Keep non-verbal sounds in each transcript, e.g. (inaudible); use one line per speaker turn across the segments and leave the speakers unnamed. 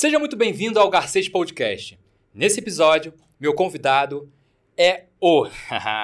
Seja muito bem-vindo ao Garcês Podcast. Nesse episódio, meu convidado é o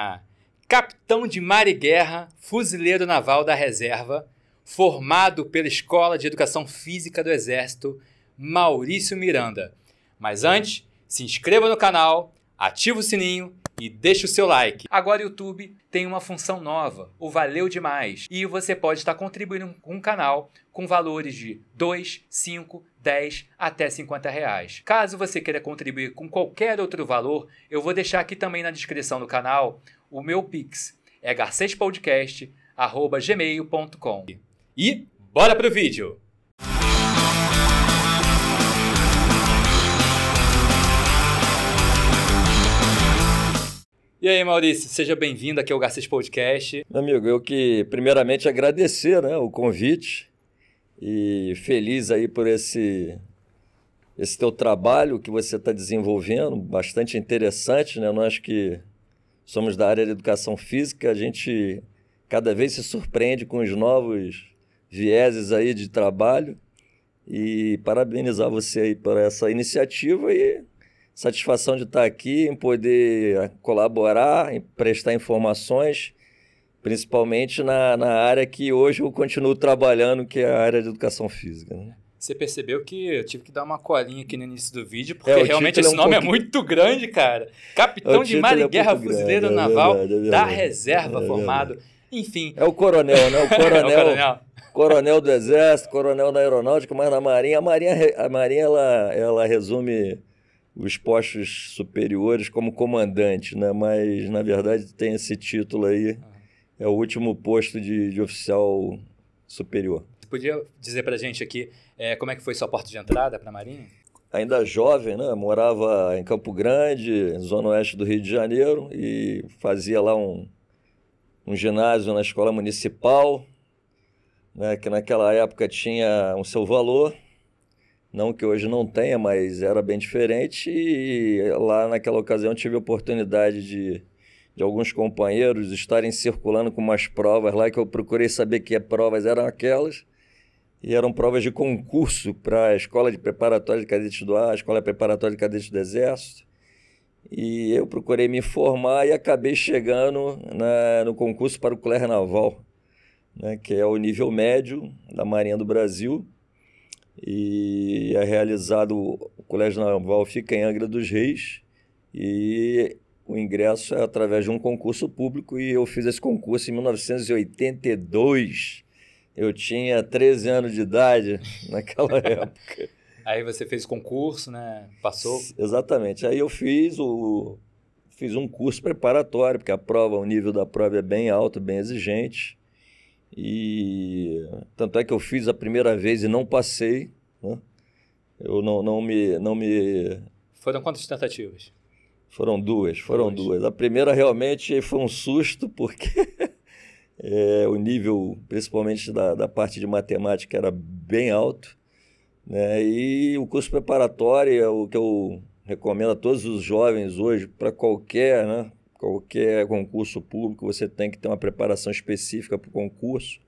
(laughs) capitão de mar e guerra, fuzileiro naval da reserva, formado pela Escola de Educação Física do Exército, Maurício Miranda. Mas antes, se inscreva no canal, ative o sininho e deixe o seu like. Agora o YouTube tem uma função nova, o Valeu Demais, e você pode estar contribuindo com o canal com valores de 2, 5, 10 até 50 reais. Caso você queira contribuir com qualquer outro valor, eu vou deixar aqui também na descrição do canal o meu Pix. É garcespodcast.gmail.com E bora pro vídeo! E aí, Maurício, seja bem-vindo aqui ao Garcês Podcast.
Amigo, eu que primeiramente agradecer né, o convite e feliz aí por esse, esse teu trabalho que você está desenvolvendo, bastante interessante, né? Nós que somos da área de educação física, a gente cada vez se surpreende com os novos vieses aí de trabalho e parabenizar você aí por essa iniciativa e satisfação de estar aqui, em poder colaborar, em prestar informações principalmente na, na área que hoje eu continuo trabalhando, que é a área de educação física. Né?
Você percebeu que eu tive que dar uma colinha aqui no início do vídeo, porque é, realmente esse é um nome é pouquinho... é muito grande, cara. Capitão de Mar e é Guerra Fuzileiro grande, Naval é verdade, da Reserva é formado. Enfim.
É o coronel, né? O coronel. (laughs) é o coronel. coronel do Exército, coronel da Aeronáutica, mas na Marinha. A Marinha, a Marinha ela, ela resume os postos superiores como comandante, né? Mas, na verdade, tem esse título aí. Ah é o último posto de, de oficial superior.
Você podia dizer para a gente aqui é, como é que foi sua porta de entrada para a Marinha?
Ainda jovem, né? Morava em Campo Grande, zona oeste do Rio de Janeiro, e fazia lá um, um ginásio na escola municipal, né? que naquela época tinha um seu valor, não que hoje não tenha, mas era bem diferente, e lá naquela ocasião tive a oportunidade de de alguns companheiros estarem circulando com umas provas lá que eu procurei saber que provas eram aquelas. E eram provas de concurso para a Escola de Preparatória de Cadetes do Ar, a Escola Preparatória de Cadetes do Exército. E eu procurei me formar e acabei chegando na, no concurso para o Colégio Naval, né, que é o nível médio da Marinha do Brasil. E é realizado, o Colégio Naval fica em Angra dos Reis. E o ingresso é através de um concurso público e eu fiz esse concurso em 1982. Eu tinha 13 anos de idade (laughs) naquela época.
Aí você fez concurso, né? Passou?
Exatamente. Aí eu fiz o fiz um curso preparatório, porque a prova, o nível da prova é bem alto, bem exigente. E tanto é que eu fiz a primeira vez e não passei, né? Eu não, não me não me
Foram quantas tentativas?
Foram duas, foram duas. duas. A primeira realmente foi um susto, porque (laughs) é, o nível, principalmente da, da parte de matemática, era bem alto. Né? E o curso preparatório é o que eu recomendo a todos os jovens hoje, para qualquer, né? Qualquer concurso público, você tem que ter uma preparação específica para o concurso.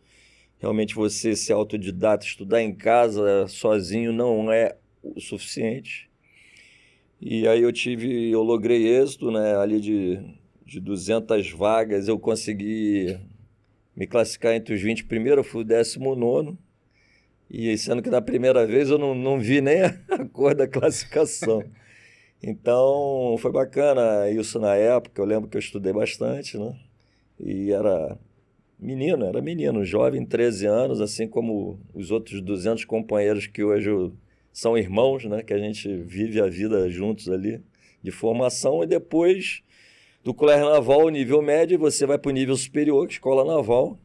Realmente você ser autodidata, estudar em casa sozinho não é o suficiente. E aí eu tive, eu logrei êxito, né? Ali de, de 200 vagas, eu consegui me classificar entre os 20 primeiros, eu fui o 19. E sendo que na primeira vez eu não, não vi nem (laughs) a cor da classificação. Então foi bacana isso na época. Eu lembro que eu estudei bastante, né? E era menino, era menino, jovem, 13 anos, assim como os outros 200 companheiros que hoje eu são irmãos, né? Que a gente vive a vida juntos ali, de formação, e depois do colégio naval, nível médio, você vai para o nível superior, que é escola naval.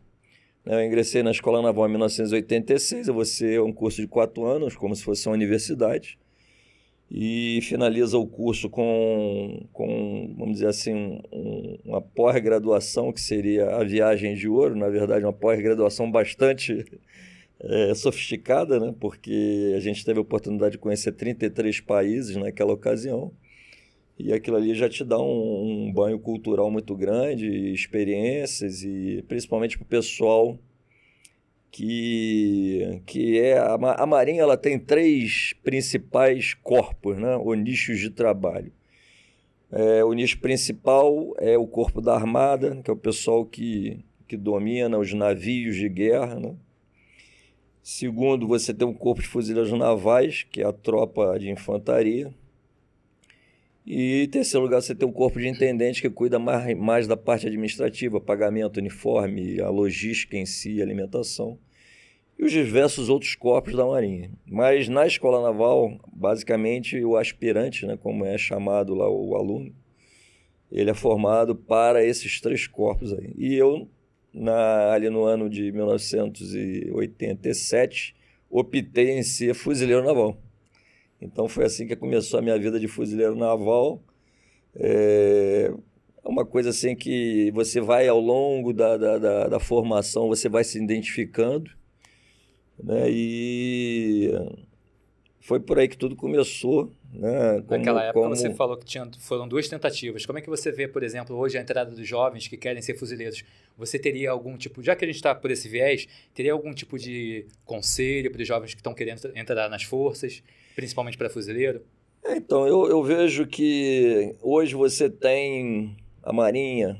Né? Eu ingressei na escola naval em 1986, você é um curso de quatro anos, como se fosse uma universidade, e finaliza o curso com, com vamos dizer assim, um, uma pós-graduação, que seria a viagem de ouro, na verdade, uma pós-graduação bastante é, sofisticada, né? porque a gente teve a oportunidade de conhecer 33 países naquela ocasião. E aquilo ali já te dá um, um banho cultural muito grande, experiências, e principalmente para o pessoal que, que é a, a Marinha ela tem três principais corpos, né, ou nichos de trabalho. É, o nicho principal é o corpo da armada, que é o pessoal que, que domina os navios de guerra. Né? Segundo, você tem o corpo de fuzileiros navais, que é a tropa de infantaria. E em terceiro lugar, você tem o corpo de intendente que cuida mais, mais da parte administrativa, pagamento, uniforme, a logística em si, alimentação. E os diversos outros corpos da Marinha. Mas na escola naval, basicamente, o aspirante, né, como é chamado lá o aluno, ele é formado para esses três corpos aí. E eu, na, ali no ano de 1987, optei em ser fuzileiro naval. Então foi assim que começou a minha vida de fuzileiro naval. É uma coisa assim que você vai ao longo da, da, da, da formação, você vai se identificando. Né? E foi por aí que tudo começou. Né?
Como, Naquela época como... você falou que tinha, foram duas tentativas. Como é que você vê, por exemplo, hoje a entrada dos jovens que querem ser fuzileiros? Você teria algum tipo, já que a gente está por esse viés, teria algum tipo de conselho para os jovens que estão querendo entrar nas forças? principalmente para fuzileiro?
É, então, eu, eu vejo que hoje você tem a Marinha,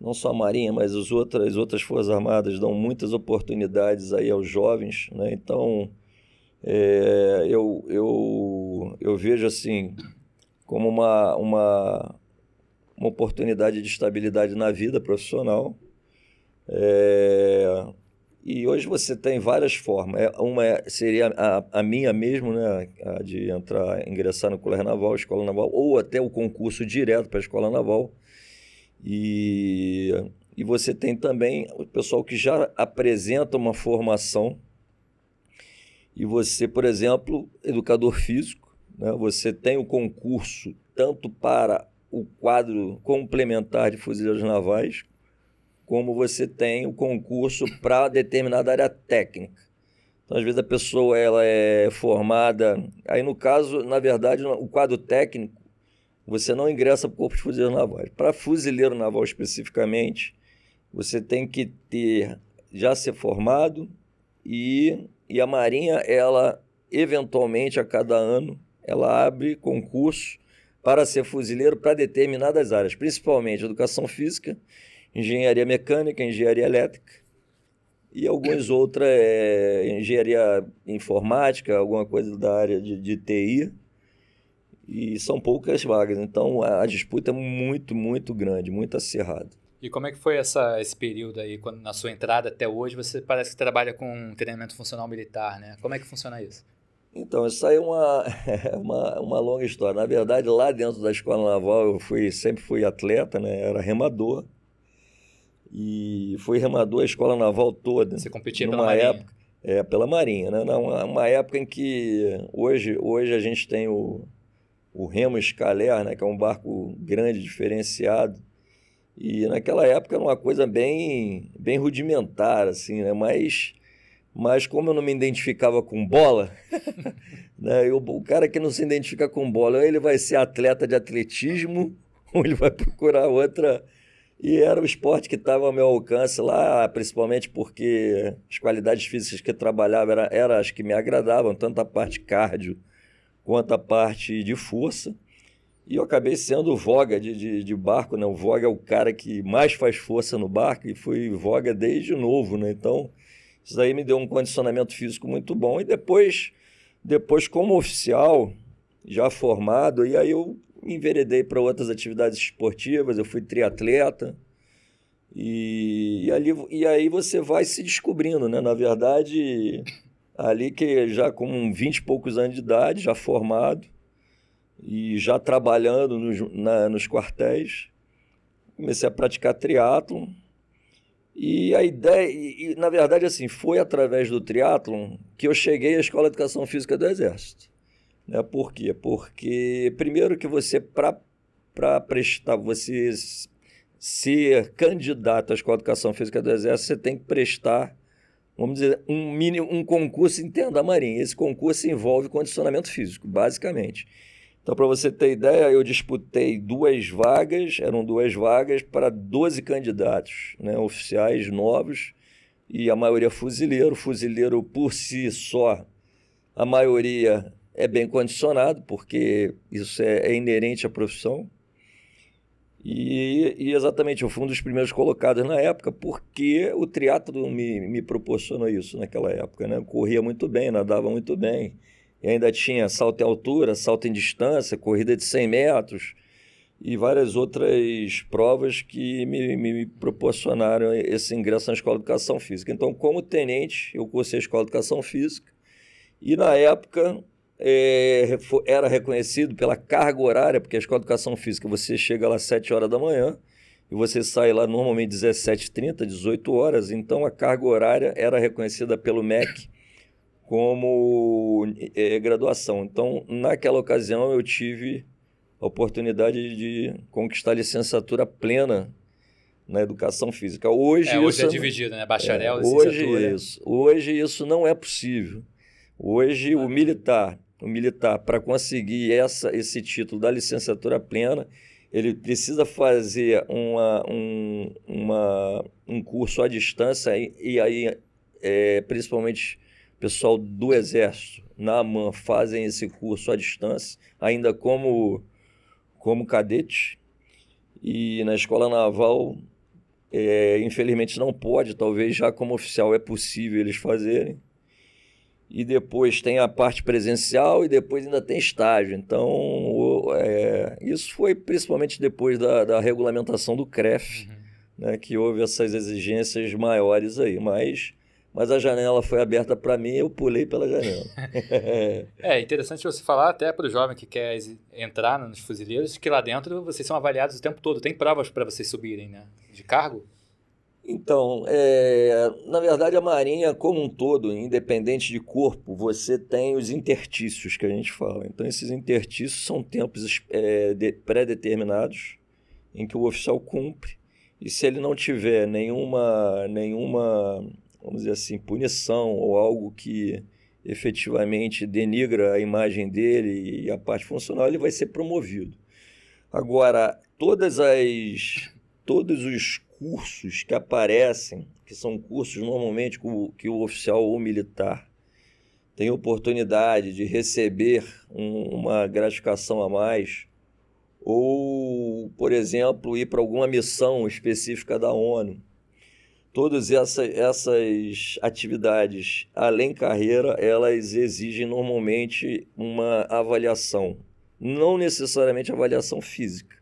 não só a Marinha, mas as outras, as outras Forças Armadas dão muitas oportunidades aí aos jovens, né? Então, é, eu, eu, eu vejo assim como uma, uma, uma oportunidade de estabilidade na vida profissional. É, e hoje você tem várias formas. É, uma é, seria a, a, minha mesmo, né? A de entrar, ingressar no Colégio Naval, Escola Naval, ou até o concurso direto para a Escola Naval. E, e você tem também o pessoal que já apresenta uma formação. E você, por exemplo, educador físico, né? você tem o concurso tanto para o quadro complementar de fuzileiros navais, como você tem o concurso para determinada área técnica. Então, às vezes a pessoa ela é formada, aí no caso, na verdade, o quadro técnico, você não ingressa para o corpo de fuzileiro naval. Para fuzileiro naval especificamente, você tem que ter já ser formado e, e a Marinha, ela eventualmente a cada ano, ela abre concurso para ser fuzileiro para determinadas áreas, principalmente educação física engenharia mecânica, engenharia elétrica e algumas outras, é, engenharia informática, alguma coisa da área de, de TI. E são poucas vagas, então a, a disputa é muito, muito grande, muito acirrada.
E como é que foi essa, esse período aí, quando na sua entrada até hoje, você parece que trabalha com treinamento funcional militar, né? Como é que funciona isso?
Então, isso aí é uma, (laughs) uma, uma longa história. Na verdade, lá dentro da escola naval, eu fui, sempre fui atleta, né? Era remador e fui remador a escola naval toda.
Você competia pela Marinha?
Época, é, pela Marinha, né? Numa, uma época em que hoje, hoje a gente tem o, o remo escaler, né? Que é um barco grande, diferenciado. E naquela época era uma coisa bem, bem rudimentar, assim, né? Mas, mas como eu não me identificava com bola, (laughs) né? Eu, o cara que não se identifica com bola, ele vai ser atleta de atletismo (laughs) ou ele vai procurar outra e era o esporte que estava ao meu alcance lá, principalmente porque as qualidades físicas que eu trabalhava eram era as que me agradavam, tanto a parte cardio quanto a parte de força. E eu acabei sendo voga de, de, de, barco, né? O voga é o cara que mais faz força no barco e fui voga desde novo, né? Então, isso aí me deu um condicionamento físico muito bom. E depois, depois como oficial, já formado, e aí eu enveredei para outras atividades esportivas, eu fui triatleta. E, e, ali, e aí você vai se descobrindo, né? Na verdade, ali que já com 20 e poucos anos de idade, já formado e já trabalhando nos, na, nos quartéis, comecei a praticar triatlon. E a ideia, e, e, na verdade, assim, foi através do triatlon que eu cheguei à Escola de Educação Física do Exército. Né? Por quê? Porque, primeiro, que você, para prestar, você ser candidato à Escola de Educação Física do Exército, você tem que prestar, vamos dizer, um, mini, um concurso interno da Marinha. Esse concurso envolve condicionamento físico, basicamente. Então, para você ter ideia, eu disputei duas vagas, eram duas vagas para 12 candidatos né, oficiais novos e a maioria fuzileiro. Fuzileiro por si só, a maioria é bem condicionado, porque isso é, é inerente à profissão. E, e, exatamente, eu fui um dos primeiros colocados na época, porque o triatlo me, me proporcionou isso naquela época. Né? Eu corria muito bem, nadava muito bem. E ainda tinha salto em altura, salto em distância, corrida de 100 metros e várias outras provas que me, me proporcionaram esse ingresso na Escola de Educação Física. Então, como tenente, eu cursei a Escola de Educação Física e, na época, é, era reconhecido pela carga horária, porque a escola de educação física você chega lá às 7 horas da manhã e você sai lá normalmente 17h30, 18 horas, então a carga horária era reconhecida pelo MEC como é, graduação. Então, naquela ocasião, eu tive a oportunidade de conquistar a licenciatura plena na educação física. Hoje,
é, hoje
isso,
é dividido, né? Bacharel,
é, hoje isso, hoje isso não é possível. Hoje o militar o militar, para conseguir essa, esse título da licenciatura plena, ele precisa fazer uma, um, uma, um curso à distância e, e aí, é, principalmente pessoal do Exército, na AMAN, fazem esse curso à distância, ainda como, como cadete. E na Escola Naval, é, infelizmente não pode, talvez já como oficial é possível eles fazerem e depois tem a parte presencial e depois ainda tem estágio. Então, é, isso foi principalmente depois da, da regulamentação do CREF, uhum. né, que houve essas exigências maiores aí. Mas, mas a janela foi aberta para mim e eu pulei pela janela. (laughs)
é interessante você falar até para o jovem que quer entrar nos fuzileiros que lá dentro vocês são avaliados o tempo todo. Tem provas para vocês subirem, né? De cargo?
Então, é, na verdade, a Marinha, como um todo, independente de corpo, você tem os intertícios que a gente fala. Então, esses intertícios são tempos é, pré-determinados em que o oficial cumpre. E se ele não tiver nenhuma, nenhuma, vamos dizer assim, punição ou algo que efetivamente denigra a imagem dele e a parte funcional, ele vai ser promovido. Agora, todas as todos os cursos que aparecem, que são cursos normalmente que o oficial ou militar tem oportunidade de receber um, uma gratificação a mais, ou, por exemplo, ir para alguma missão específica da ONU. Todas essa, essas atividades, além carreira, elas exigem normalmente uma avaliação. Não necessariamente avaliação física,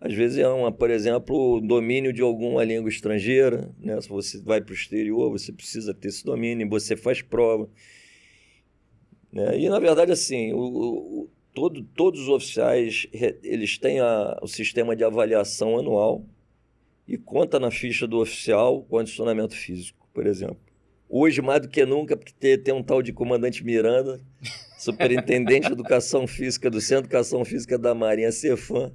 às vezes é uma, por exemplo, domínio de alguma língua estrangeira, né? Se você vai para o exterior, você precisa ter esse domínio, você faz prova. Né? E na verdade, assim, o, o, todo, todos os oficiais eles têm a, o sistema de avaliação anual e conta na ficha do oficial condicionamento físico, por exemplo. Hoje, mais do que nunca, porque tem, um tal de comandante Miranda, superintendente de educação física do Centro de Educação Física da Marinha, Cefam,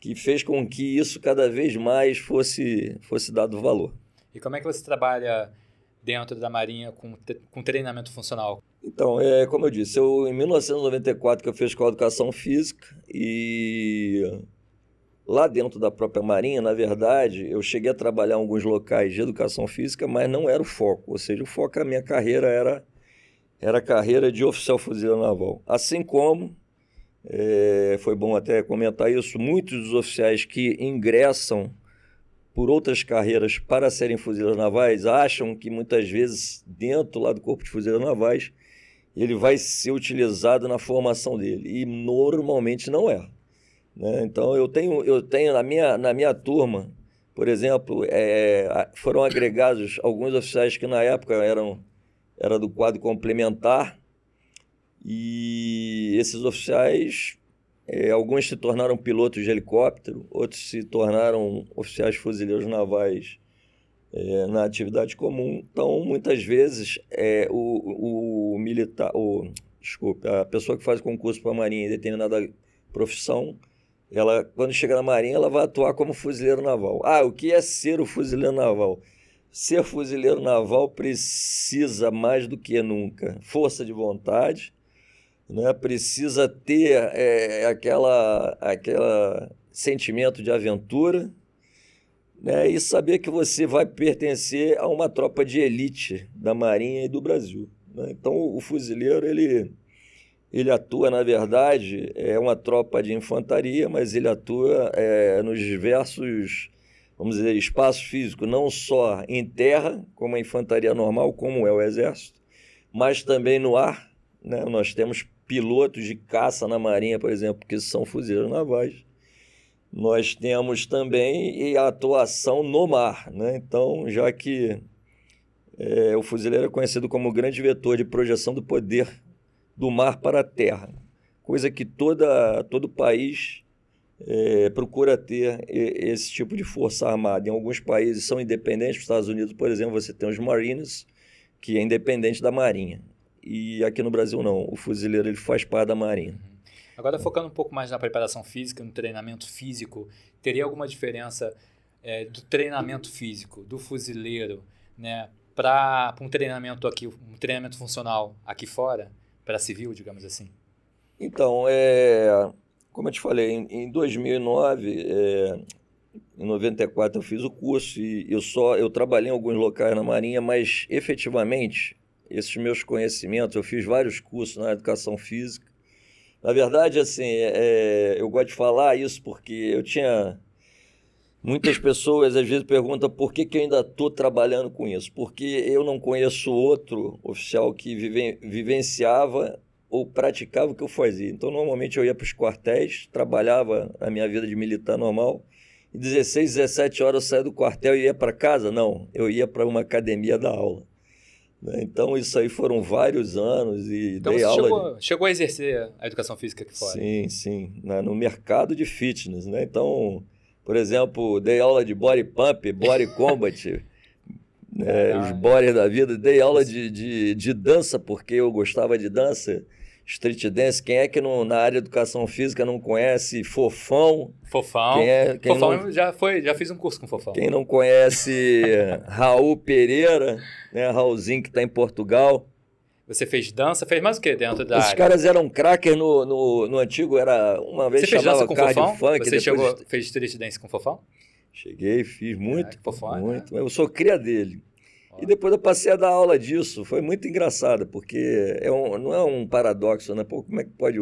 que fez com que isso cada vez mais fosse, fosse dado valor.
E como é que você trabalha dentro da Marinha com, com treinamento funcional?
Então, é, como eu disse, eu, em 1994 que eu fiz escola de educação física e lá dentro da própria Marinha, na verdade, eu cheguei a trabalhar em alguns locais de educação física, mas não era o foco. Ou seja, o foco da minha carreira era, era a carreira de oficial fuzileiro naval. Assim como é, foi bom até comentar isso. Muitos dos oficiais que ingressam por outras carreiras para serem fuzileiros navais acham que muitas vezes, dentro lá do Corpo de Fuzileiros Navais, ele vai ser utilizado na formação dele. E normalmente não é. Né? Então, eu tenho, eu tenho na, minha, na minha turma, por exemplo, é, foram agregados alguns oficiais que na época eram era do quadro complementar e esses oficiais, é, alguns se tornaram pilotos de helicóptero, outros se tornaram oficiais fuzileiros navais é, na atividade comum. Então, muitas vezes, é, o, o militar, o, desculpe, a pessoa que faz concurso para a Marinha em determinada profissão, ela, quando chega na Marinha, ela vai atuar como fuzileiro naval. Ah, o que é ser o fuzileiro naval? Ser fuzileiro naval precisa mais do que nunca força de vontade, né? precisa ter é, aquela, aquela sentimento de aventura, né, e saber que você vai pertencer a uma tropa de elite da Marinha e do Brasil. Né? Então, o fuzileiro, ele, ele atua, na verdade, é uma tropa de infantaria, mas ele atua é, nos diversos, vamos dizer, espaços físicos, não só em terra, como a infantaria normal, como é o Exército, mas também no ar. Né? Nós temos pilotos de caça na Marinha, por exemplo, que são fuzileiros navais nós temos também a atuação no mar. Né? Então, já que é, o fuzileiro é conhecido como grande vetor de projeção do poder do mar para a terra, coisa que toda, todo país é, procura ter esse tipo de força armada. Em alguns países são independentes, nos Estados Unidos, por exemplo, você tem os Marines, que é independente da Marinha. E aqui no Brasil não, o fuzileiro ele faz parte da Marinha.
Agora, focando um pouco mais na preparação física, no treinamento físico, teria alguma diferença é, do treinamento físico do fuzileiro né, para um treinamento aqui, um treinamento funcional aqui fora, para civil, digamos assim?
Então, é, como eu te falei, em, em 2009, é, em 94 eu fiz o curso e eu só eu trabalhei em alguns locais na Marinha, mas efetivamente esses meus conhecimentos, eu fiz vários cursos na educação física na verdade, assim, é, eu gosto de falar isso porque eu tinha. Muitas pessoas às vezes perguntam por que, que eu ainda estou trabalhando com isso. Porque eu não conheço outro oficial que vive, vivenciava ou praticava o que eu fazia. Então, normalmente eu ia para os quartéis, trabalhava a minha vida de militar normal, e 16, 17 horas eu saía do quartel e ia para casa? Não, eu ia para uma academia da aula. Né? Então, isso aí foram vários anos e
então,
dei
aula.
Chegou,
de... chegou a exercer a educação física aqui fora?
Sim, sim. Na, no mercado de fitness. Né? Então, por exemplo, dei aula de body pump, body (laughs) combat, né? os body da vida. Dei aula de, de, de dança, porque eu gostava de dança street dance. Quem é que não, na área de educação física não conhece Fofão?
Fofão. Quem é, quem Fofão não, já foi, já fiz um curso com Fofão.
Quem não conhece (laughs) Raul Pereira, né, Raulzinho que está em Portugal.
Você fez dança, fez mais o que dentro da
Os
área?
caras eram cracker no, no, no, antigo, era uma vez Você fez dança com Fofão?
Funk, Você chegou, fez street dance com Fofão?
Cheguei, fiz muito,
é, Fofão,
muito. Né? Eu sou cria dele. E depois eu passei a dar aula disso. Foi muito engraçado, porque é um, não é um paradoxo, né? Pô, como é que pode.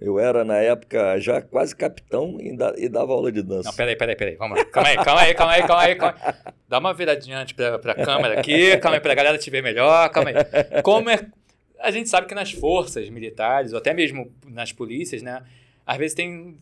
Eu era, na época, já quase capitão e, da, dava aula de dança.
Não, peraí, peraí, peraí. Vamos lá. Calma aí, calma aí, calma aí, calma aí. Calma aí. Dá uma viradinha antes pra, pra câmera aqui. Calma aí, pra galera te ver melhor. Calma aí. Como é. A gente sabe que nas forças militares, ou até mesmo nas polícias, né? Às vezes tem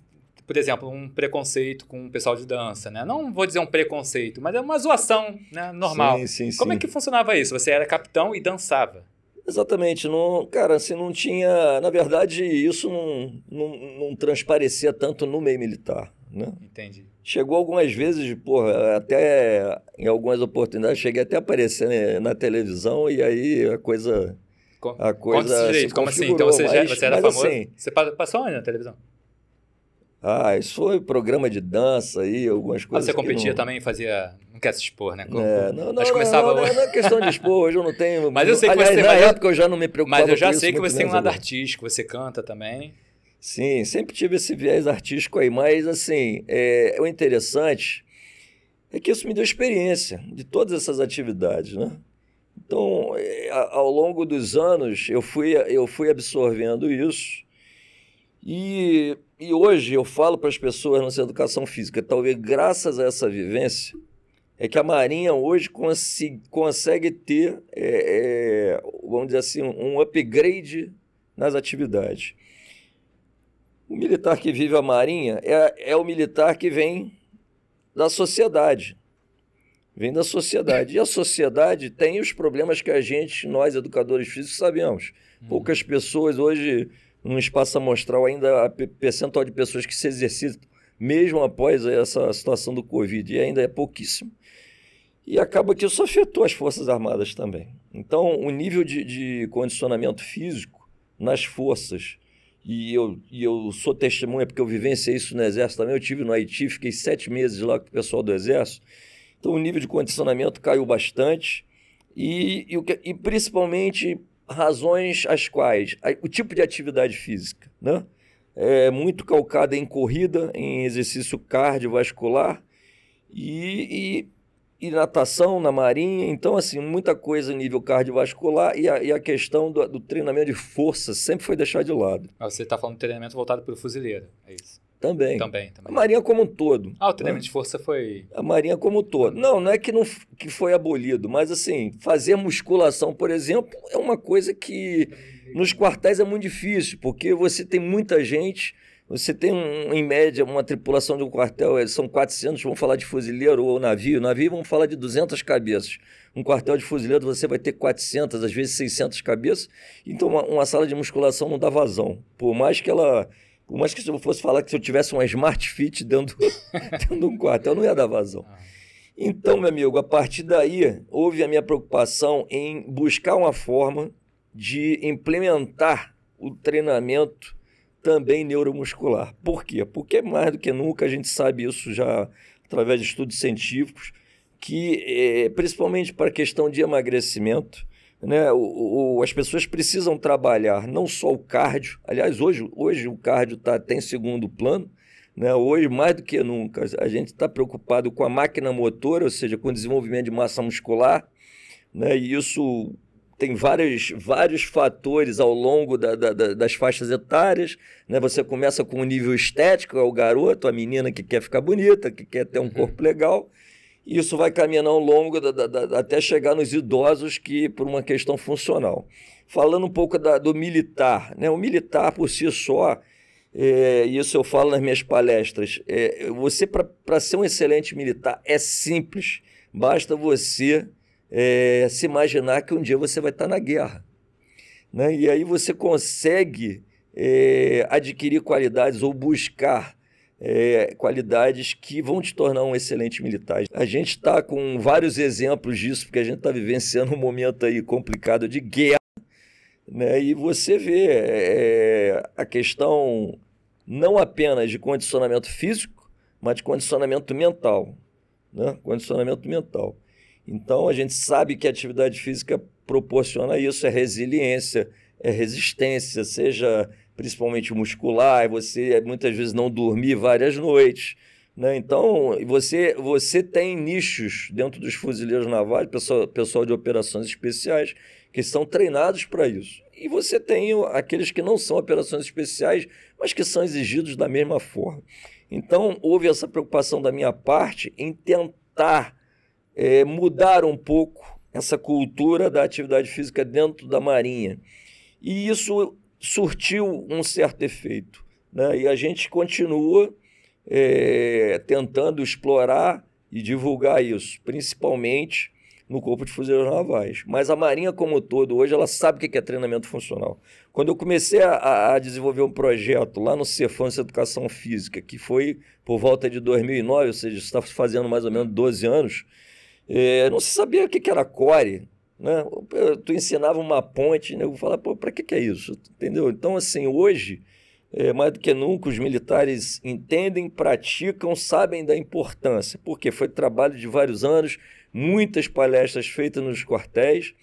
por exemplo, um preconceito com o pessoal de dança, né? Não vou dizer um preconceito, mas é uma zoação né? normal.
Sim, sim,
Como
sim.
é que funcionava isso? Você era capitão e dançava?
Exatamente. Não, cara, assim, não tinha... Na verdade, isso não, não, não transparecia tanto no meio militar, né?
Entendi.
Chegou algumas vezes, porra, até em algumas oportunidades, cheguei até a aparecer né, na televisão e aí a coisa... A coisa
direito, como assim? Então você, já, você era famoso? Assim, você passou onde na televisão?
Ah, isso foi programa de dança aí, algumas coisas.
Mas você competia
não...
também, fazia. Não quer se expor, né? Como,
é, não, não, começava... não, não, não, é questão de expor, hoje eu não tenho.
mas eu sei que
Aliás,
você.
Na época eu já não me preocupava
Mas eu já
sei que
você tem um lado artístico, você canta também.
Sim, sempre tive esse viés artístico aí, mas assim, é, o interessante é que isso me deu experiência de todas essas atividades, né? Então, é, ao longo dos anos, eu fui, eu fui absorvendo isso e e hoje eu falo para as pessoas nossa educação física, talvez graças a essa vivência, é que a Marinha hoje consegue ter, é, é, vamos dizer assim, um upgrade nas atividades. O militar que vive a Marinha é, é o militar que vem da sociedade. Vem da sociedade. E a sociedade tem os problemas que a gente, nós educadores físicos, sabemos. Uhum. Poucas pessoas hoje num espaço amostral ainda a percentual de pessoas que se exercitam, mesmo após essa situação do Covid, e ainda é pouquíssimo. E acaba que isso afetou as Forças Armadas também. Então, o nível de, de condicionamento físico nas forças, e eu, e eu sou testemunha porque eu vivenciei isso no Exército também, eu tive no Haiti, fiquei sete meses lá com o pessoal do Exército, então o nível de condicionamento caiu bastante, e, e, e principalmente razões as quais o tipo de atividade física, né? É muito calcada em corrida, em exercício cardiovascular e, e, e, natação na marinha. Então, assim, muita coisa nível cardiovascular e a, e a questão do, do, treinamento de força sempre foi deixar de lado.
Ah, você está falando de treinamento voltado para o fuzileiro, é isso?
Também.
Também, também.
A Marinha como um todo.
Ah, o treinamento né? de força foi.
A Marinha como um todo. Não, não é que, não, que foi abolido, mas assim, fazer musculação, por exemplo, é uma coisa que nos quartéis é muito difícil, porque você tem muita gente. Você tem, um, em média, uma tripulação de um quartel, são 400, vamos falar de fuzileiro ou navio. Navio, vamos falar de 200 cabeças. Um quartel de fuzileiro, você vai ter 400, às vezes 600 cabeças. Então, uma, uma sala de musculação não dá vazão. Por mais que ela por mais que se eu fosse falar que se eu tivesse uma Smart Fit dentro, dentro de um quartel, não ia dar vazão. Ah. Então, meu amigo, a partir daí, houve a minha preocupação em buscar uma forma de implementar o treinamento também neuromuscular. Por quê? Porque mais do que nunca a gente sabe isso já através de estudos científicos, que é, principalmente para a questão de emagrecimento, né? O, o, as pessoas precisam trabalhar não só o cardio, aliás, hoje, hoje o cardio tá, tem segundo plano, né? hoje mais do que nunca a gente está preocupado com a máquina motora, ou seja, com o desenvolvimento de massa muscular, né? e isso tem vários, vários fatores ao longo da, da, das faixas etárias. Né? Você começa com o nível estético, é o garoto, a menina que quer ficar bonita, que quer ter um uhum. corpo legal. Isso vai caminhando ao longo da, da, da, até chegar nos idosos, que por uma questão funcional. Falando um pouco do militar, né? o militar por si só, é, isso eu falo nas minhas palestras, é, você para ser um excelente militar é simples, basta você é, se imaginar que um dia você vai estar na guerra. Né? E aí você consegue é, adquirir qualidades ou buscar é, qualidades que vão te tornar um excelente militar. A gente está com vários exemplos disso, porque a gente está vivenciando um momento aí complicado de guerra, né? e você vê é, a questão não apenas de condicionamento físico, mas de condicionamento mental. Né? Condicionamento mental. Então, a gente sabe que a atividade física proporciona isso, é resiliência, é resistência, seja principalmente muscular, você muitas vezes não dormir várias noites. Né? Então, você, você tem nichos dentro dos fuzileiros navais, pessoal, pessoal de operações especiais, que são treinados para isso. E você tem aqueles que não são operações especiais, mas que são exigidos da mesma forma. Então, houve essa preocupação da minha parte em tentar é, mudar um pouco essa cultura da atividade física dentro da Marinha. E isso surtiu um certo efeito. Né? E a gente continua é, tentando explorar e divulgar isso, principalmente no Corpo de Fuzileiros Navais. Mas a Marinha como um todo, hoje, ela sabe o que é treinamento funcional. Quando eu comecei a, a desenvolver um projeto lá no Cefões Educação Física, que foi por volta de 2009, ou seja, está fazendo mais ou menos 12 anos, é, não se sabia o que era core, né? Tu ensinava uma ponte, né? eu falava, pô, para que, que é isso? Entendeu? Então, assim, hoje, é, mais do que nunca, os militares entendem, praticam, sabem da importância, porque foi trabalho de vários anos, muitas palestras feitas nos quartéis,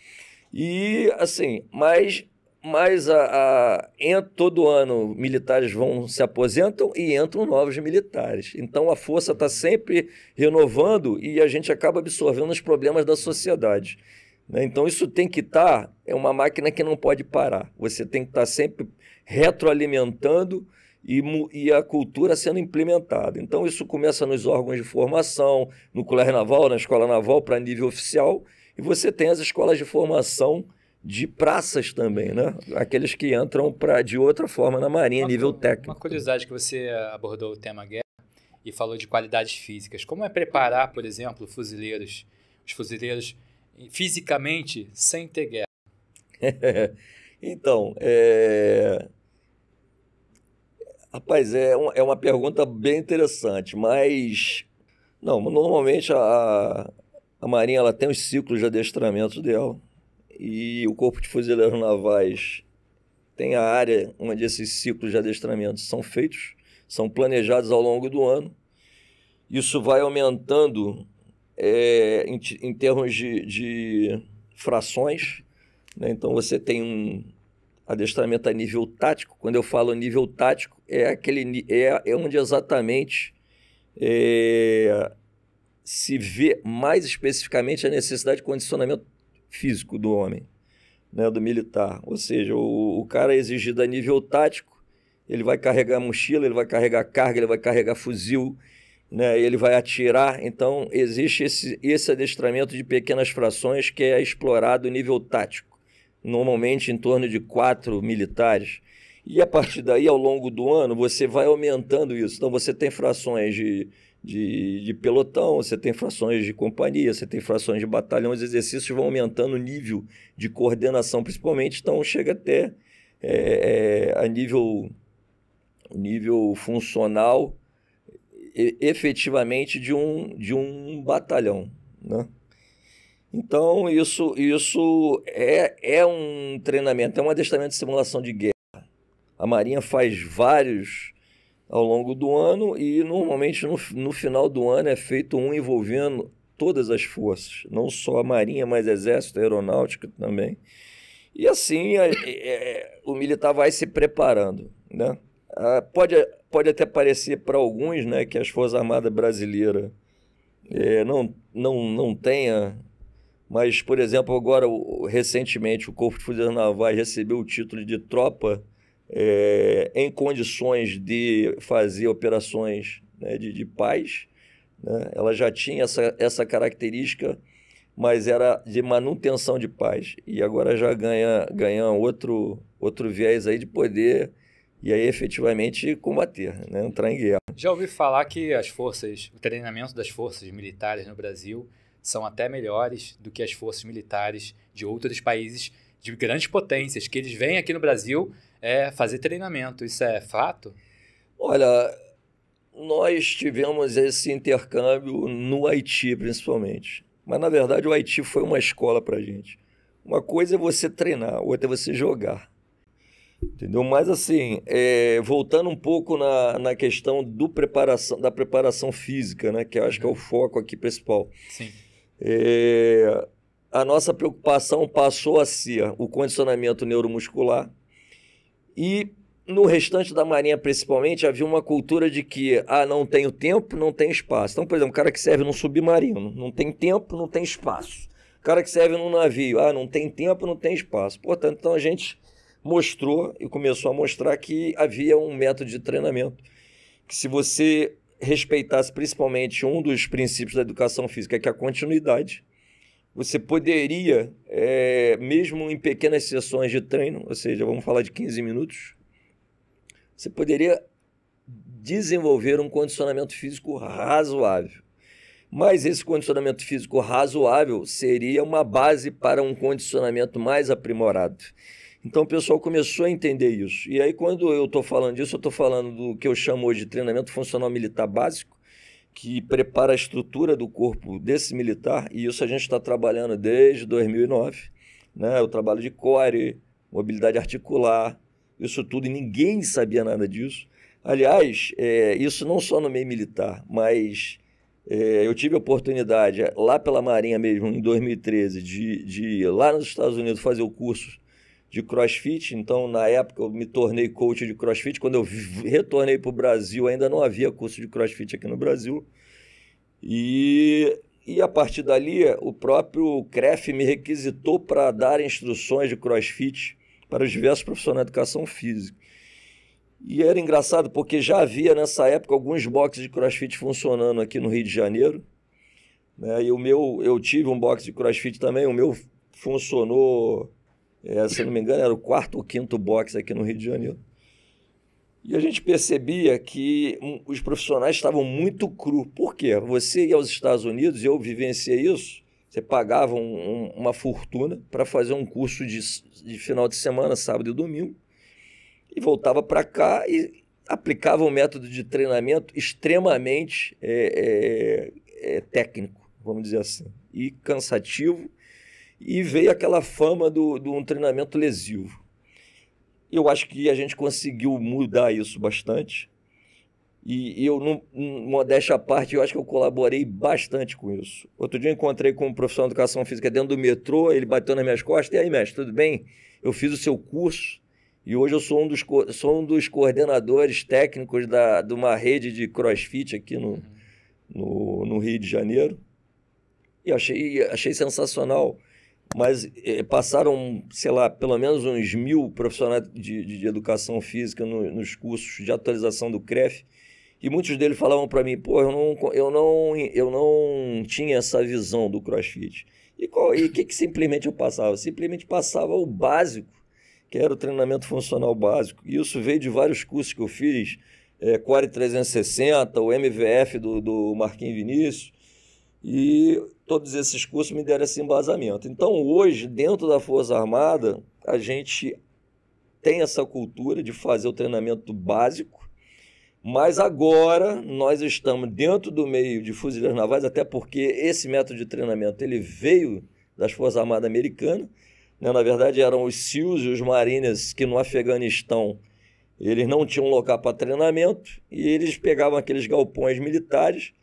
e assim, mas, mas a, a, todo ano militares vão se aposentam e entram novos militares. Então a força está sempre renovando e a gente acaba absorvendo os problemas da sociedade. Né? Então, isso tem que estar, tá, é uma máquina que não pode parar. Você tem que estar tá sempre retroalimentando e, e, a cultura sendo implementada. Então, isso começa nos órgãos de formação, no Colégio Naval, na Escola Naval, para nível oficial, e você tem as escolas de formação de praças também, né? Aqueles que entram pra, de outra forma na Marinha, uma, nível técnico.
Uma curiosidade que você abordou o tema guerra e falou de qualidades físicas. Como é preparar, por exemplo, fuzileiros, os fuzileiros fisicamente sem ter guerra? (laughs)
então, é... rapaz, é, um, é uma pergunta bem interessante, mas não, normalmente a, a Marinha ela tem os ciclos de adestramento dela e o Corpo de Fuzileiros Navais tem a área onde esses ciclos de adestramento são feitos, são planejados ao longo do ano. Isso vai aumentando é, em, em, termos de, de frações. Né? Então, você tem um adestramento a nível tático. Quando eu falo nível tático, é, aquele, é, é onde exatamente é, se vê mais especificamente a necessidade de condicionamento físico do homem, né, do militar. Ou seja, o, o cara é exigido a nível tático, ele vai carregar mochila, ele vai carregar carga, ele vai carregar fuzil, né, ele vai atirar. Então, existe esse, esse adestramento de pequenas frações que é explorado nível tático, normalmente em torno de quatro militares. E a partir daí, ao longo do ano, você vai aumentando isso. Então, você tem frações de de, de pelotão, você tem frações de companhia, você tem frações de batalhão, os exercícios vão aumentando o nível de coordenação, principalmente, então chega até é, é, a nível, nível funcional efetivamente de um, de um batalhão. Né? Então, isso, isso é, é um treinamento, é um adestramento de simulação de guerra. A Marinha faz vários ao longo do ano e normalmente no, no final do ano é feito um envolvendo todas as forças, não só a Marinha, mas Exército, Aeronáutica também. E assim é, é, o militar vai se preparando. Né? Ah, pode, pode até parecer para alguns né, que as Forças Armadas Brasileiras é, não, não, não tenha, mas, por exemplo, agora, recentemente, o Corpo de Forças Navais recebeu o título de tropa é, em condições de fazer operações né, de, de paz. Né? Ela já tinha essa, essa característica, mas era de manutenção de paz. E agora já ganha, ganha outro, outro viés aí de poder e aí efetivamente combater, né? entrar em guerra.
Já ouvi falar que as forças, o treinamento das forças militares no Brasil são até melhores do que as forças militares de outros países de grandes potências, que eles vêm aqui no Brasil é fazer treinamento. Isso é fato?
Olha, nós tivemos esse intercâmbio no Haiti, principalmente. Mas, na verdade, o Haiti foi uma escola para gente. Uma coisa é você treinar, outra é você jogar. Entendeu? Mas, assim, é, voltando um pouco na, na questão do preparação, da preparação física, né? que eu acho que é o uhum. foco aqui principal.
Sim.
É, a nossa preocupação passou a ser o condicionamento neuromuscular, e no restante da Marinha, principalmente, havia uma cultura de que, ah, não tenho tempo, não tem espaço. Então, por exemplo, o cara que serve num submarino, não tem tempo, não tem espaço. O cara que serve num navio, ah, não tem tempo, não tem espaço. Portanto, então a gente mostrou e começou a mostrar que havia um método de treinamento que se você respeitasse principalmente um dos princípios da educação física, que é a continuidade, você poderia, é, mesmo em pequenas sessões de treino, ou seja, vamos falar de 15 minutos, você poderia desenvolver um condicionamento físico razoável. Mas esse condicionamento físico razoável seria uma base para um condicionamento mais aprimorado. Então o pessoal começou a entender isso. E aí, quando eu estou falando disso, eu estou falando do que eu chamo hoje de treinamento funcional militar básico, que prepara a estrutura do corpo desse militar, e isso a gente está trabalhando desde 2009, né? o trabalho de core, mobilidade articular, isso tudo, e ninguém sabia nada disso. Aliás, é, isso não só no meio militar, mas é, eu tive a oportunidade, lá pela Marinha mesmo, em 2013, de, de ir lá nos Estados Unidos fazer o curso de crossfit. Então, na época, eu me tornei coach de crossfit. Quando eu retornei para o Brasil, ainda não havia curso de crossfit aqui no Brasil. E, e a partir dali, o próprio CREF me requisitou para dar instruções de crossfit para os diversos profissionais de educação física. E era engraçado porque já havia nessa época alguns boxes de crossfit funcionando aqui no Rio de Janeiro. Né? E o meu, eu tive um box de crossfit também, o meu funcionou é, se não me engano, era o quarto ou quinto box aqui no Rio de Janeiro. E a gente percebia que os profissionais estavam muito cru. Por quê? Você ia aos Estados Unidos, eu vivenciei isso, você pagava um, um, uma fortuna para fazer um curso de, de final de semana, sábado e domingo, e voltava para cá e aplicava um método de treinamento extremamente é, é, é, técnico, vamos dizer assim, e cansativo e veio aquela fama do, do um treinamento lesivo. Eu acho que a gente conseguiu mudar isso bastante. E eu, não, modéstia à parte, eu acho que eu colaborei bastante com isso. Outro dia eu encontrei com um profissional de educação física dentro do metrô, ele bateu nas minhas costas, e aí, mestre, tudo bem? Eu fiz o seu curso e hoje eu sou um dos, sou um dos coordenadores técnicos da, de uma rede de crossfit aqui no, no, no Rio de Janeiro. E achei, achei sensacional. Mas eh, passaram, sei lá, pelo menos uns mil profissionais de, de, de educação física no, nos cursos de atualização do CREF. E muitos deles falavam para mim, pô, eu não, eu, não, eu não tinha essa visão do crossfit. E o que, que simplesmente eu passava? Simplesmente passava o básico, que era o treinamento funcional básico. E isso veio de vários cursos que eu fiz, é, Core 360, o MVF do, do Marquinhos Vinícius, e todos esses cursos me deram esse embasamento. Então, hoje, dentro da Força Armada, a gente tem essa cultura de fazer o treinamento básico, mas agora nós estamos dentro do meio de fuzileiros navais, até porque esse método de treinamento ele veio das Forças Armadas Americanas. Né? Na verdade, eram os SEALs e os Marines que no Afeganistão eles não tinham local para treinamento e eles pegavam aqueles galpões militares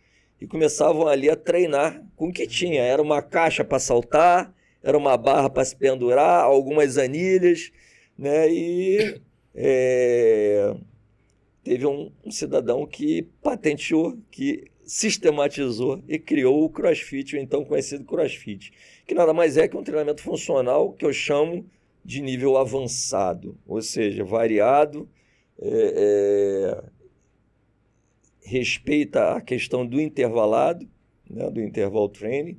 e começavam ali a treinar com o que tinha. Era uma caixa para saltar, era uma barra para se pendurar, algumas anilhas, né? E é, teve um, um cidadão que patenteou, que sistematizou e criou o CrossFit, o então conhecido CrossFit, que nada mais é que um treinamento funcional que eu chamo de nível avançado, ou seja, variado, é, é, respeita a questão do intervalado, né, do interval training,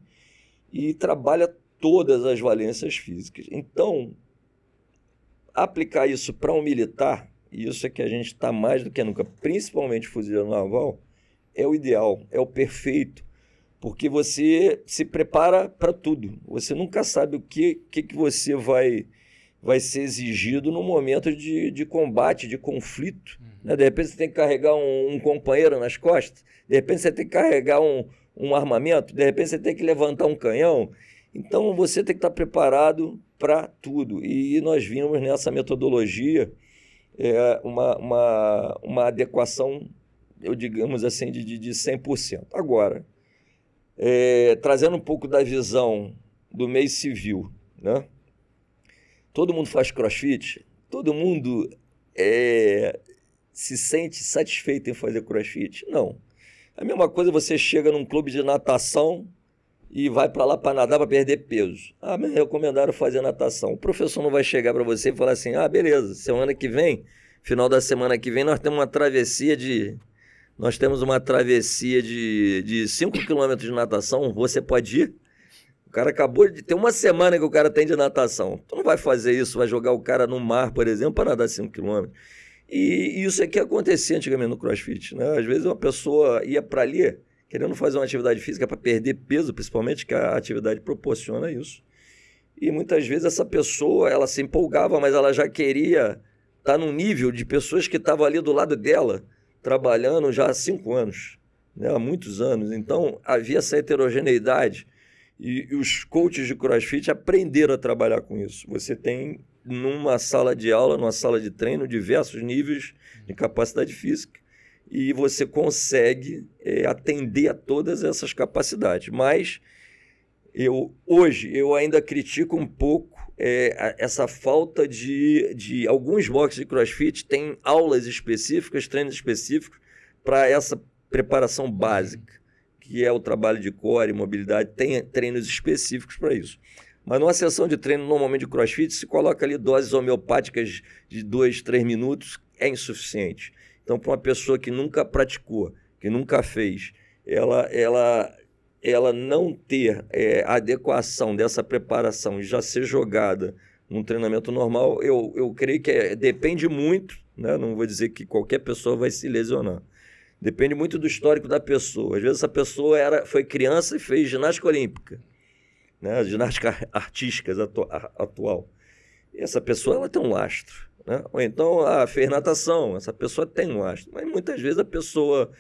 e trabalha todas as valências físicas. Então, aplicar isso para um militar, e isso é que a gente está mais do que nunca, principalmente fuzileiro naval, é o ideal, é o perfeito, porque você se prepara para tudo. Você nunca sabe o que, que, que você vai vai ser exigido no momento de, de combate, de conflito. Uhum. Né? De repente você tem que carregar um, um, companheiro nas costas, de repente você tem que carregar um, um armamento, de repente você tem que levantar um canhão. Então você tem que estar preparado para tudo. E nós vimos nessa metodologia é, uma, uma, uma adequação, eu digamos assim, de, de 100%. Agora, é, trazendo um pouco da visão do meio civil, né? Todo mundo faz crossfit, todo mundo é, se sente satisfeito em fazer crossfit? Não. A mesma coisa você chega num clube de natação e vai para lá para nadar para perder peso. Ah, me recomendaram fazer natação. O professor não vai chegar para você e falar assim: ah, beleza, semana que vem, final da semana que vem, nós temos uma travessia de. Nós temos uma travessia de 5 km de natação, você pode ir? Cara acabou de ter uma semana que o cara tem de natação. Tu não vai fazer isso, vai jogar o cara no mar, por exemplo, para nadar 5 km. E isso é que acontecia antigamente no crossfit. Né? Às vezes uma pessoa ia para ali querendo fazer uma atividade física para perder peso, principalmente, que a atividade proporciona isso. E muitas vezes essa pessoa, ela se empolgava, mas ela já queria estar tá nível de pessoas que estavam ali do lado dela, trabalhando já há cinco anos, né? há muitos anos. Então havia essa heterogeneidade e, e os coaches de crossfit aprenderam a trabalhar com isso. Você tem numa sala de aula, numa sala de treino, diversos níveis de capacidade física e você consegue é, atender a todas essas capacidades. Mas eu hoje eu ainda critico um pouco é, essa falta de, de alguns boxes de CrossFit têm aulas específicas, treinos específicos para essa preparação básica que é o trabalho de core, mobilidade, tem treinos específicos para isso. Mas numa sessão de treino, normalmente de crossfit, se coloca ali doses homeopáticas de 2, 3 minutos, é insuficiente. Então, para uma pessoa que nunca praticou, que nunca fez, ela, ela, ela não ter é, adequação dessa preparação e já ser jogada num treinamento normal, eu, eu creio que é, depende muito, né? não vou dizer que qualquer pessoa vai se lesionar Depende muito do histórico da pessoa. Às vezes essa pessoa era, foi criança e fez ginástica olímpica, né? ginástica artística atu atual. E essa pessoa ela tem um lastro. Né? Ou então ah, fez natação, essa pessoa tem um lastro. Mas muitas vezes a pessoa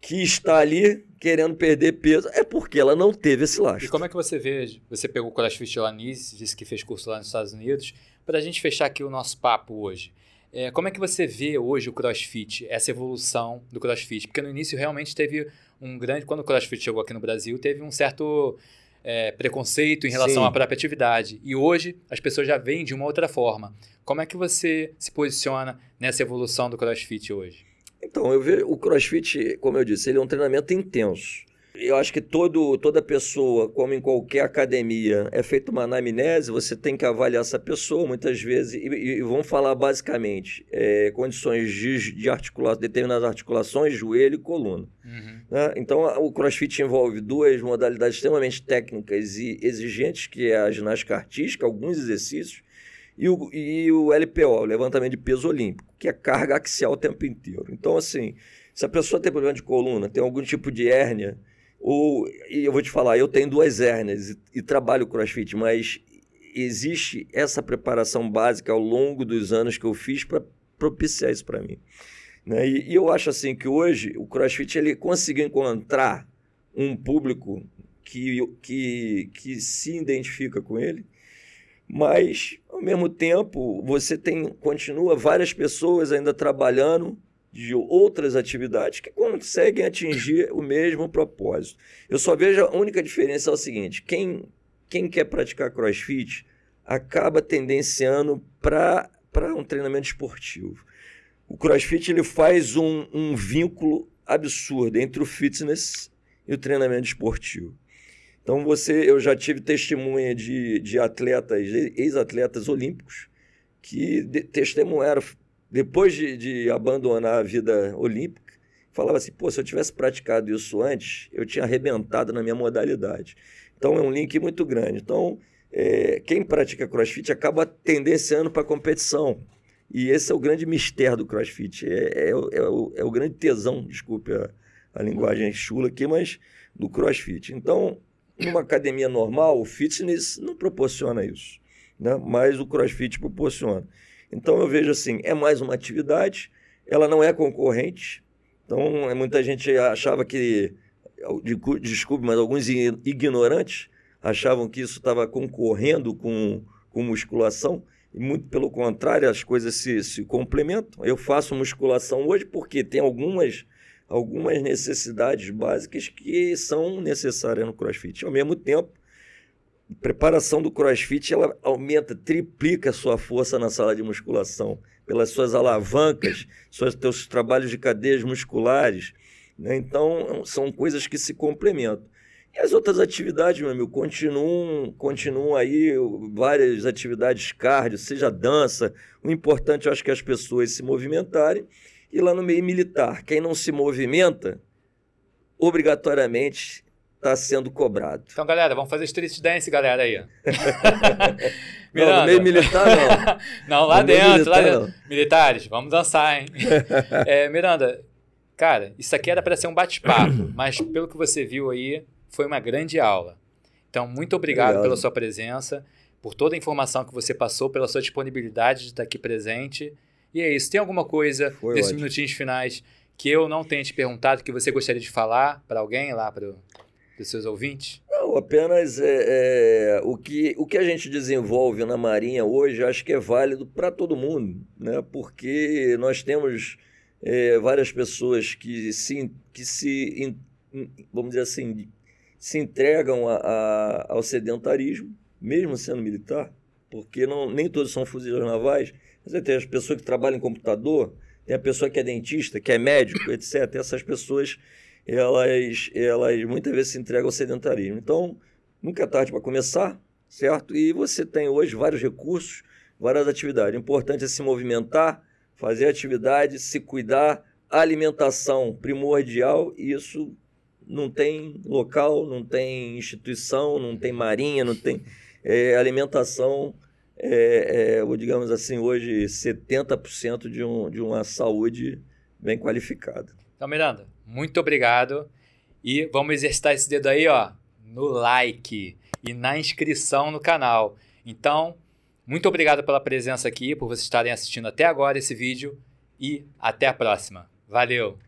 que está ali querendo perder peso é porque ela não teve esse lastro.
E como é que você vê? Você pegou o CrossFit lá nisso, disse que fez curso lá nos Estados Unidos. Para a gente fechar aqui o nosso papo hoje, é, como é que você vê hoje o CrossFit, essa evolução do CrossFit? Porque no início realmente teve um grande. Quando o CrossFit chegou aqui no Brasil, teve um certo é, preconceito em relação Sim. à própria atividade. E hoje as pessoas já veem de uma outra forma. Como é que você se posiciona nessa evolução do CrossFit hoje?
Então, eu vejo o CrossFit, como eu disse, ele é um treinamento intenso. Eu acho que todo, toda pessoa, como em qualquer academia, é feita uma anamnese, você tem que avaliar essa pessoa muitas vezes, e, e vamos falar basicamente é, condições de, de articulação, determinadas articulações, joelho e coluna. Uhum. Né? Então, o crossfit envolve duas modalidades extremamente técnicas e exigentes, que é a ginástica artística, alguns exercícios, e o, e o LPO, o levantamento de peso olímpico, que é carga axial o tempo inteiro. Então, assim, se a pessoa tem problema de coluna, tem algum tipo de hérnia, ou, eu vou te falar, eu tenho duas hérnias e, e trabalho crossfit, mas existe essa preparação básica ao longo dos anos que eu fiz para propiciar isso para mim. Né? E, e, eu acho assim que hoje o CrossFit ele conseguiu encontrar um público que, que, que se identifica com ele, mas ao mesmo tempo você tem continua várias pessoas ainda trabalhando de outras atividades que conseguem atingir o mesmo propósito. Eu só vejo a única diferença é o seguinte: quem, quem quer praticar crossfit acaba tendenciando para um treinamento esportivo. O crossfit ele faz um, um vínculo absurdo entre o fitness e o treinamento esportivo. Então você, eu já tive testemunha de, de atletas, ex-atletas olímpicos, que testemunharam depois de, de abandonar a vida olímpica, falava assim: pô, se eu tivesse praticado isso antes, eu tinha arrebentado na minha modalidade. Então é um link muito grande. Então, é, quem pratica crossfit acaba tendenciando para a competição. E esse é o grande mistério do crossfit. É, é, é, o, é o, grande tesão, desculpe a, a linguagem chula aqui, mas do crossfit. Então, numa academia normal, o fitness não proporciona isso. Né? Mas o crossfit proporciona. Então eu vejo assim, é mais uma atividade, ela não é concorrente. Então é, muita gente achava que, desculpe, mas alguns ignorantes achavam que isso estava concorrendo com, com musculação. E muito pelo contrário, as coisas se, se complementam. Eu faço musculação hoje porque tem algumas, algumas necessidades básicas que são necessárias no crossfit. Ao mesmo tempo, preparação do crossfit ela aumenta, triplica a sua força na sala de musculação, pelas suas alavancas, seus teus trabalhos de cadeias musculares. Né? Então, são coisas que se complementam. E as outras atividades, meu amigo, continuam, continuam aí várias atividades cardio, seja dança. O importante, eu acho que é as pessoas se movimentarem. E lá no meio militar, quem não se movimenta, obrigatoriamente está sendo cobrado.
Então, galera, vamos fazer street dance, galera aí. (laughs)
Não, no meio militar não. (laughs)
não, lá no dentro, militar, lá dentro. Não. Militares, vamos dançar, hein? (laughs) é, Miranda, cara, isso aqui era para ser um bate-papo, (clears throat) mas pelo que você viu aí, foi uma grande aula. Então, muito obrigado, pela sua presença, por toda a informação que você passou, pela sua disponibilidade de estar aqui presente. E é isso. Tem alguma coisa foi nesses ótimo. minutinhos finais que eu não tenha te perguntado que você gostaria de falar para alguém lá para dos seus ouvintes?
Não, apenas é, é, o, que, o que a gente desenvolve na Marinha hoje acho que é válido para todo mundo, né? porque nós temos é, várias pessoas que se, que se vamos dizer assim, se entregam a, a, ao sedentarismo, mesmo sendo militar, porque não, nem todos são fuzileiros navais. Você tem as pessoas que trabalham em computador, tem a pessoa que é dentista, que é médico, etc. Essas pessoas elas, elas muitas vezes se entregam ao sedentarismo. Então, nunca é tarde para começar, certo? E você tem hoje vários recursos, várias atividades. O importante é se movimentar, fazer atividade, se cuidar, alimentação primordial, isso não tem local, não tem instituição, não tem marinha, não tem é, alimentação, é, é, digamos assim, hoje 70% de, um, de uma saúde bem qualificada.
Então, Miranda, muito obrigado. E vamos exercitar esse dedo aí, ó, no like e na inscrição no canal. Então, muito obrigado pela presença aqui, por vocês estarem assistindo até agora esse vídeo e até a próxima. Valeu!